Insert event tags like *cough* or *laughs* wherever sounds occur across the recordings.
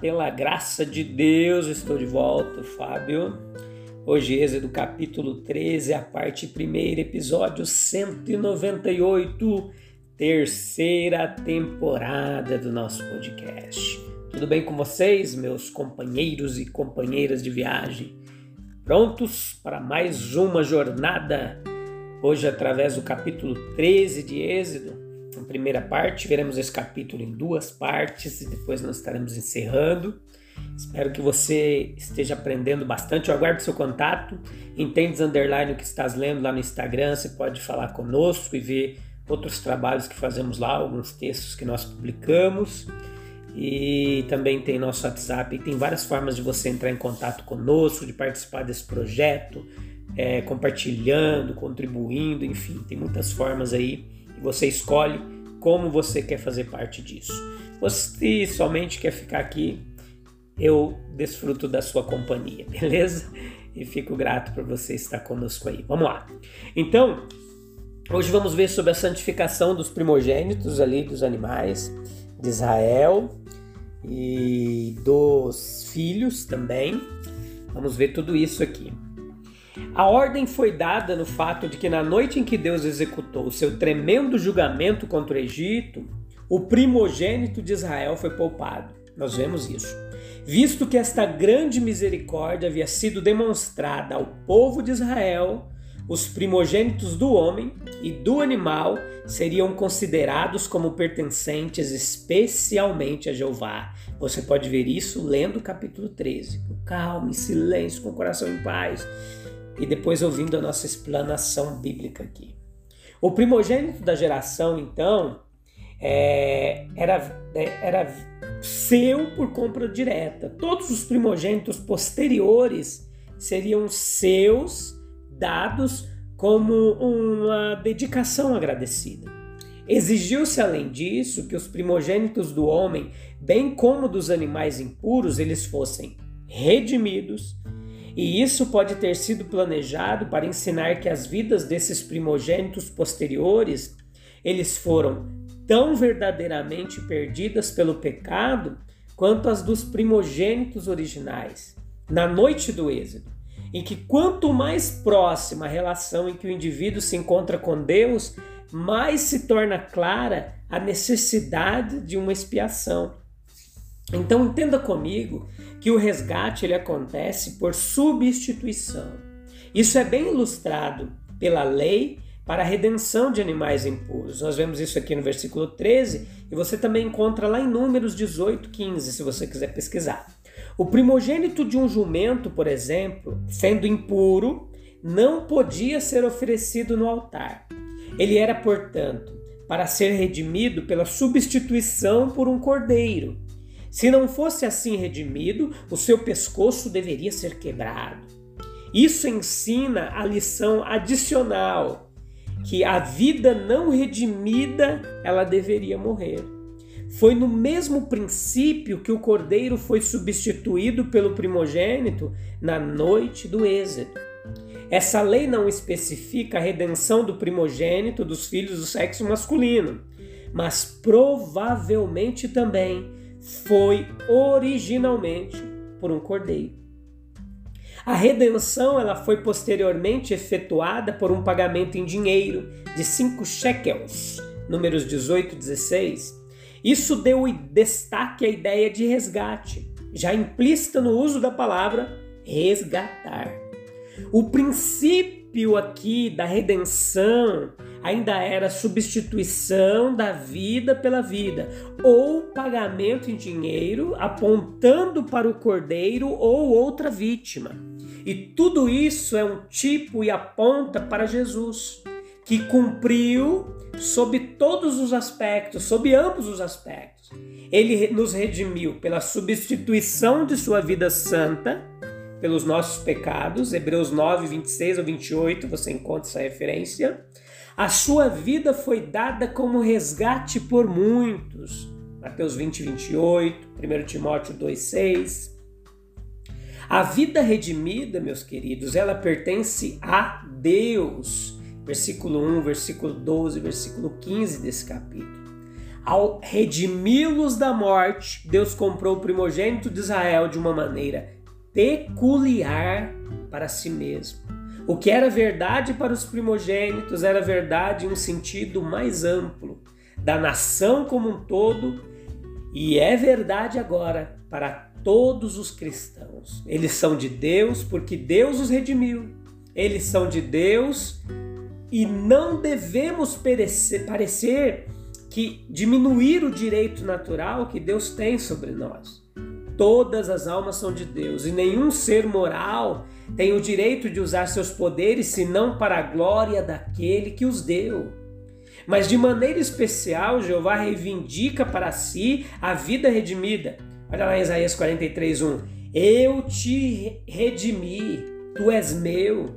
Pela graça de Deus, estou de volta, Fábio. Hoje, Êxodo capítulo 13, a parte primeira, episódio 198, terceira temporada do nosso podcast. Tudo bem com vocês, meus companheiros e companheiras de viagem? Prontos para mais uma jornada? Hoje, através do capítulo 13 de Êxodo, primeira parte, veremos esse capítulo em duas partes e depois nós estaremos encerrando. Espero que você esteja aprendendo bastante. Eu aguardo seu contato. Entendes underline o que estás lendo lá no Instagram. Você pode falar conosco e ver outros trabalhos que fazemos lá, alguns textos que nós publicamos. E também tem nosso WhatsApp. E tem várias formas de você entrar em contato conosco, de participar desse projeto, é, compartilhando, contribuindo, enfim, tem muitas formas aí você escolhe como você quer fazer parte disso. Você somente quer ficar aqui, eu desfruto da sua companhia, *laughs* beleza? E fico grato por você estar conosco aí. Vamos lá. Então, hoje vamos ver sobre a santificação dos primogênitos ali dos animais de Israel e dos filhos também. Vamos ver tudo isso aqui. A ordem foi dada no fato de que na noite em que Deus executou o seu tremendo julgamento contra o Egito, o primogênito de Israel foi poupado. Nós vemos isso. Visto que esta grande misericórdia havia sido demonstrada ao povo de Israel, os primogênitos do homem e do animal seriam considerados como pertencentes especialmente a Jeová. Você pode ver isso lendo o capítulo 13, com calma, em silêncio, com o coração em paz e depois ouvindo a nossa explanação bíblica aqui. O primogênito da geração, então, é, era, é, era seu por compra direta. Todos os primogênitos posteriores seriam seus, dados como uma dedicação agradecida. Exigiu-se, além disso, que os primogênitos do homem, bem como dos animais impuros, eles fossem redimidos, e isso pode ter sido planejado para ensinar que as vidas desses primogênitos posteriores, eles foram tão verdadeiramente perdidas pelo pecado quanto as dos primogênitos originais. Na noite do Êxodo, em que quanto mais próxima a relação em que o indivíduo se encontra com Deus, mais se torna clara a necessidade de uma expiação. Então entenda comigo que o resgate ele acontece por substituição. Isso é bem ilustrado pela lei para a redenção de animais impuros. Nós vemos isso aqui no versículo 13 e você também encontra lá em Números 18, 15, se você quiser pesquisar. O primogênito de um jumento, por exemplo, sendo impuro, não podia ser oferecido no altar. Ele era, portanto, para ser redimido pela substituição por um cordeiro. Se não fosse assim redimido, o seu pescoço deveria ser quebrado. Isso ensina a lição adicional que a vida não redimida ela deveria morrer. Foi no mesmo princípio que o cordeiro foi substituído pelo primogênito na noite do Êxodo. Essa lei não especifica a redenção do primogênito dos filhos do sexo masculino, mas provavelmente também foi originalmente por um cordeiro. A redenção ela foi posteriormente efetuada por um pagamento em dinheiro de cinco shekels, números 18 e 16. Isso deu destaque à ideia de resgate, já implícita no uso da palavra resgatar. O princípio aqui da redenção ainda era substituição da vida pela vida, ou pagamento em dinheiro apontando para o cordeiro ou outra vítima. E tudo isso é um tipo e aponta para Jesus, que cumpriu sob todos os aspectos, sob ambos os aspectos. Ele nos redimiu pela substituição de sua vida santa, pelos nossos pecados, Hebreus 9, 26 ou 28, você encontra essa referência. A sua vida foi dada como resgate por muitos, Mateus 20, 28, 1 Timóteo 2, 6. A vida redimida, meus queridos, ela pertence a Deus. Versículo 1, versículo 12, versículo 15 desse capítulo. Ao redimi-los da morte, Deus comprou o primogênito de Israel de uma maneira peculiar para si mesmo. O que era verdade para os primogênitos era verdade em um sentido mais amplo, da nação como um todo, e é verdade agora para todos os cristãos. Eles são de Deus porque Deus os redimiu. Eles são de Deus e não devemos perecer, parecer que diminuir o direito natural que Deus tem sobre nós. Todas as almas são de Deus e nenhum ser moral tem o direito de usar seus poderes senão para a glória daquele que os deu. Mas de maneira especial, Jeová reivindica para si a vida redimida. Olha lá em Isaías 43, 1. Eu te redimi, tu és meu.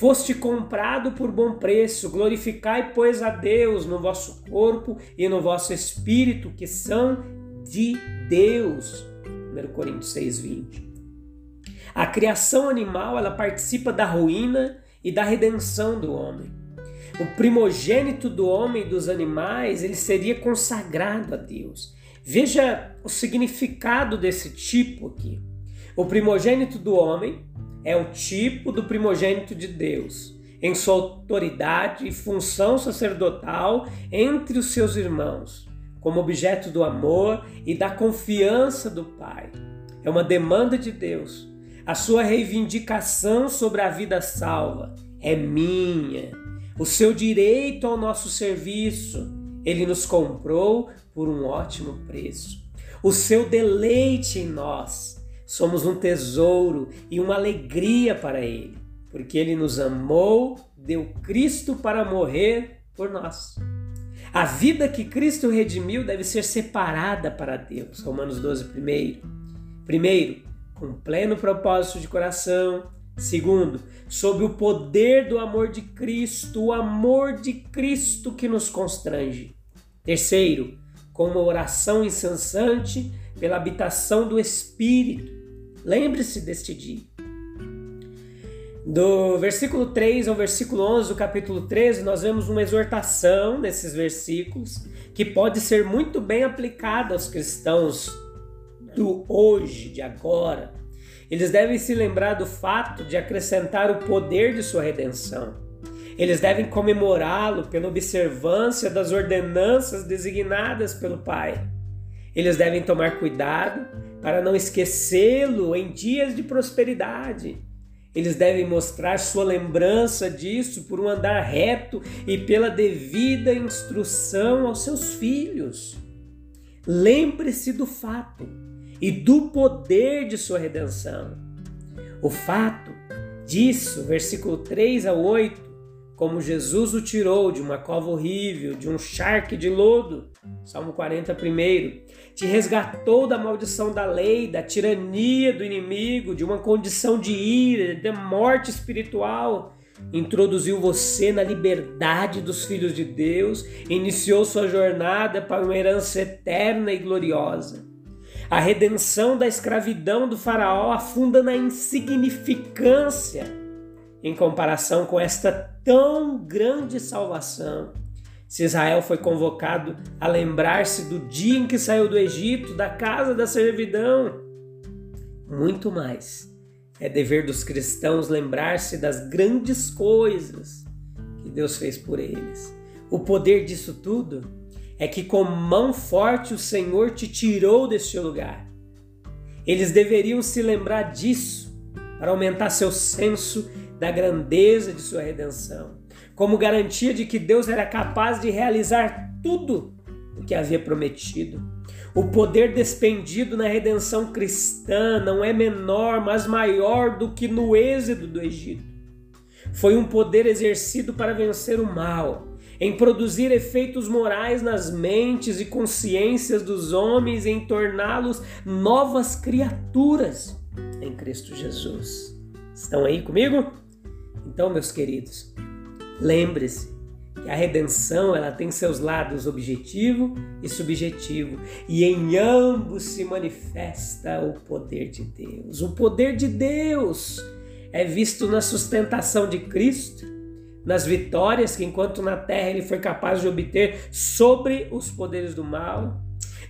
Foste comprado por bom preço, glorificai, pois, a Deus no vosso corpo e no vosso espírito, que são de Deus. 1 Coríntios 6, 20. A criação animal ela participa da ruína e da redenção do homem. O primogênito do homem e dos animais ele seria consagrado a Deus. Veja o significado desse tipo aqui. O primogênito do homem é o tipo do primogênito de Deus, em sua autoridade e função sacerdotal entre os seus irmãos como objeto do amor e da confiança do Pai. É uma demanda de Deus. A sua reivindicação sobre a vida salva é minha. O seu direito ao nosso serviço, ele nos comprou por um ótimo preço. O seu deleite em nós, somos um tesouro e uma alegria para ele, porque ele nos amou, deu Cristo para morrer por nós. A vida que Cristo redimiu deve ser separada para Deus. Romanos 12, primeiro. Primeiro, com pleno propósito de coração. Segundo, sob o poder do amor de Cristo, o amor de Cristo que nos constrange. Terceiro, com uma oração incessante pela habitação do Espírito. Lembre-se deste dia. Do versículo 3 ao versículo 11 do capítulo 13, nós vemos uma exortação nesses versículos que pode ser muito bem aplicada aos cristãos do hoje, de agora. Eles devem se lembrar do fato de acrescentar o poder de sua redenção. Eles devem comemorá-lo pela observância das ordenanças designadas pelo Pai. Eles devem tomar cuidado para não esquecê-lo em dias de prosperidade eles devem mostrar sua lembrança disso por um andar reto e pela devida instrução aos seus filhos. Lembre-se do fato e do poder de sua redenção. O fato disso, versículo 3 a 8, como Jesus o tirou de uma cova horrível, de um charque de lodo. Salmo 40, primeiro. Te resgatou da maldição da lei, da tirania do inimigo, de uma condição de ira, de morte espiritual. Introduziu você na liberdade dos filhos de Deus, iniciou sua jornada para uma herança eterna e gloriosa. A redenção da escravidão do Faraó afunda na insignificância em comparação com esta tão grande salvação. Se Israel foi convocado a lembrar-se do dia em que saiu do Egito, da casa da servidão, muito mais é dever dos cristãos lembrar-se das grandes coisas que Deus fez por eles. O poder disso tudo é que com mão forte o Senhor te tirou deste lugar. Eles deveriam se lembrar disso para aumentar seu senso da grandeza de sua redenção, como garantia de que Deus era capaz de realizar tudo o que havia prometido. O poder despendido na redenção cristã não é menor, mas maior do que no êxodo do Egito. Foi um poder exercido para vencer o mal, em produzir efeitos morais nas mentes e consciências dos homens, em torná-los novas criaturas em Cristo Jesus. Estão aí comigo? Então, meus queridos, lembre-se que a redenção ela tem seus lados objetivo e subjetivo, e em ambos se manifesta o poder de Deus. O poder de Deus é visto na sustentação de Cristo, nas vitórias que enquanto na terra ele foi capaz de obter sobre os poderes do mal,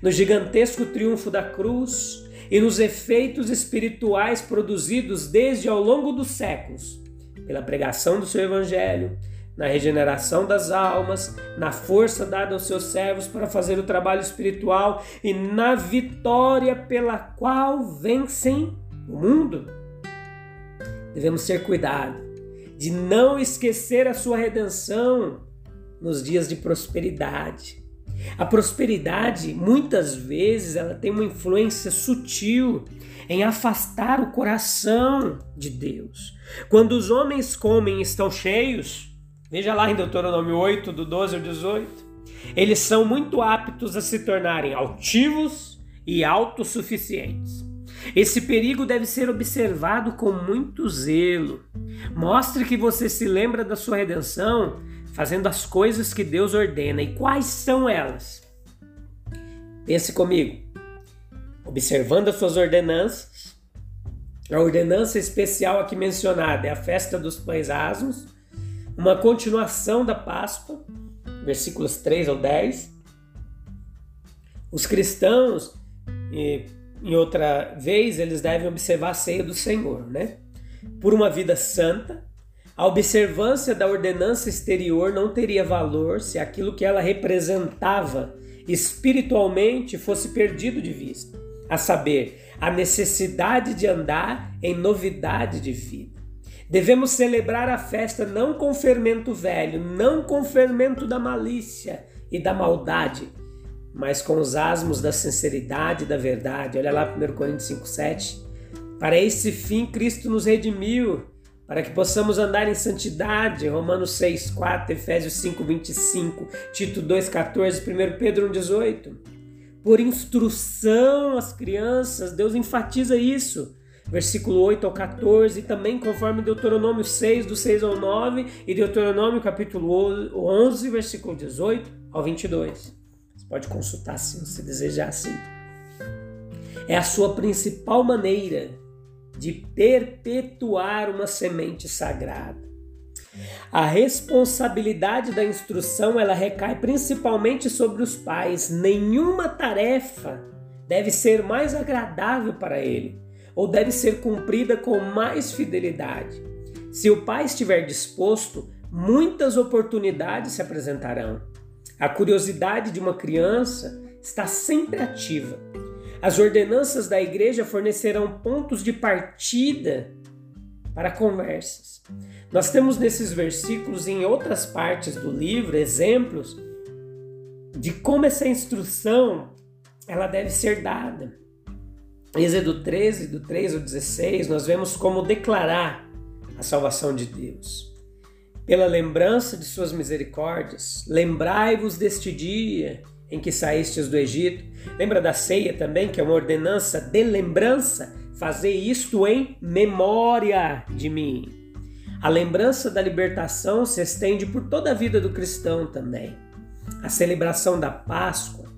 no gigantesco triunfo da cruz e nos efeitos espirituais produzidos desde ao longo dos séculos pela pregação do seu evangelho, na regeneração das almas, na força dada aos seus servos para fazer o trabalho espiritual e na vitória pela qual vencem o mundo. Devemos ter cuidado de não esquecer a sua redenção nos dias de prosperidade. A prosperidade, muitas vezes, ela tem uma influência sutil em afastar o coração de Deus. Quando os homens comem e estão cheios, Veja lá em Deuteronômio 8, do 12 ao 18. Eles são muito aptos a se tornarem altivos e autossuficientes. Esse perigo deve ser observado com muito zelo. Mostre que você se lembra da sua redenção fazendo as coisas que Deus ordena. E quais são elas? Pense comigo. Observando as suas ordenanças. A ordenança especial aqui mencionada é a festa dos pães asmos uma continuação da Páscoa, versículos 3 ao 10. Os cristãos, em outra vez, eles devem observar a ceia do Senhor, né? Por uma vida santa, a observância da ordenança exterior não teria valor se aquilo que ela representava espiritualmente fosse perdido de vista, a saber, a necessidade de andar em novidade de vida. Devemos celebrar a festa não com fermento velho, não com fermento da malícia e da maldade, mas com os asmos da sinceridade e da verdade. Olha lá 1 Coríntios 5,7. Para esse fim Cristo nos redimiu, para que possamos andar em santidade. Romanos 6, 4, Efésios 5, 25, Tito 2, 14, 1 Pedro 1, 18. Por instrução às crianças, Deus enfatiza isso versículo 8 ao 14, e também conforme Deuteronômio 6, do 6 ao 9, e Deuteronômio capítulo 11, versículo 18 ao 22. Você pode consultar se você desejar assim. É a sua principal maneira de perpetuar uma semente sagrada. A responsabilidade da instrução ela recai principalmente sobre os pais. Nenhuma tarefa deve ser mais agradável para ele ou deve ser cumprida com mais fidelidade. Se o pai estiver disposto, muitas oportunidades se apresentarão. A curiosidade de uma criança está sempre ativa. As ordenanças da igreja fornecerão pontos de partida para conversas. Nós temos nesses versículos e em outras partes do livro exemplos de como essa instrução ela deve ser dada. Êxodo 13, do 3 ao 16, nós vemos como declarar a salvação de Deus. Pela lembrança de suas misericórdias, lembrai-vos deste dia em que saístes do Egito. Lembra da ceia também, que é uma ordenança de lembrança? Fazer isto em memória de mim. A lembrança da libertação se estende por toda a vida do cristão também. A celebração da Páscoa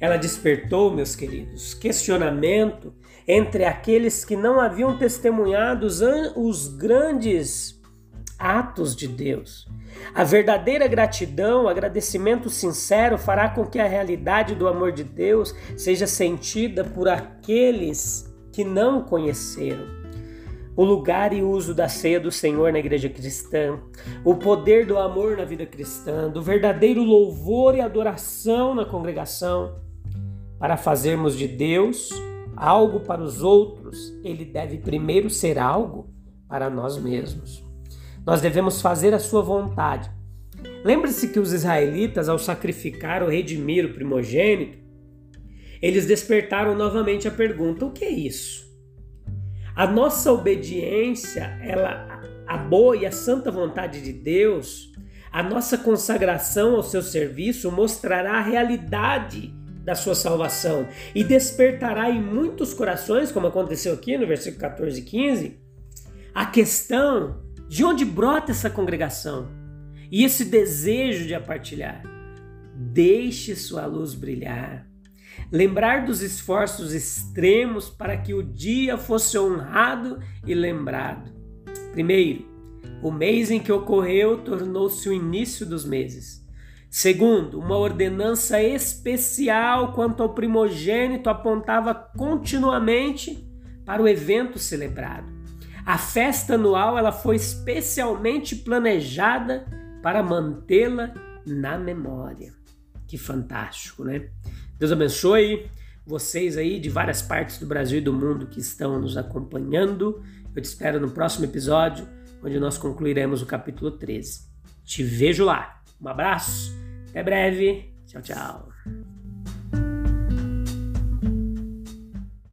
ela despertou, meus queridos, questionamento entre aqueles que não haviam testemunhado os grandes atos de Deus. A verdadeira gratidão, agradecimento sincero fará com que a realidade do amor de Deus seja sentida por aqueles que não o conheceram o lugar e uso da ceia do Senhor na igreja cristã, o poder do amor na vida cristã, do verdadeiro louvor e adoração na congregação, para fazermos de Deus algo para os outros, ele deve primeiro ser algo para nós mesmos. Nós devemos fazer a sua vontade. Lembre-se que os israelitas, ao sacrificar ou redimir o primogênito, eles despertaram novamente a pergunta: o que é isso? A nossa obediência, ela a boa e a santa vontade de Deus, a nossa consagração ao seu serviço mostrará a realidade da sua salvação e despertará em muitos corações, como aconteceu aqui no versículo 14 e 15, a questão de onde brota essa congregação e esse desejo de partilhar. Deixe sua luz brilhar. Lembrar dos esforços extremos para que o dia fosse honrado e lembrado. Primeiro, o mês em que ocorreu tornou-se o início dos meses. Segundo, uma ordenança especial quanto ao primogênito apontava continuamente para o evento celebrado. A festa anual ela foi especialmente planejada para mantê-la na memória. Que fantástico, né? Deus abençoe vocês aí de várias partes do Brasil e do mundo que estão nos acompanhando. Eu te espero no próximo episódio, onde nós concluiremos o capítulo 13. Te vejo lá. Um abraço, até breve. Tchau, tchau.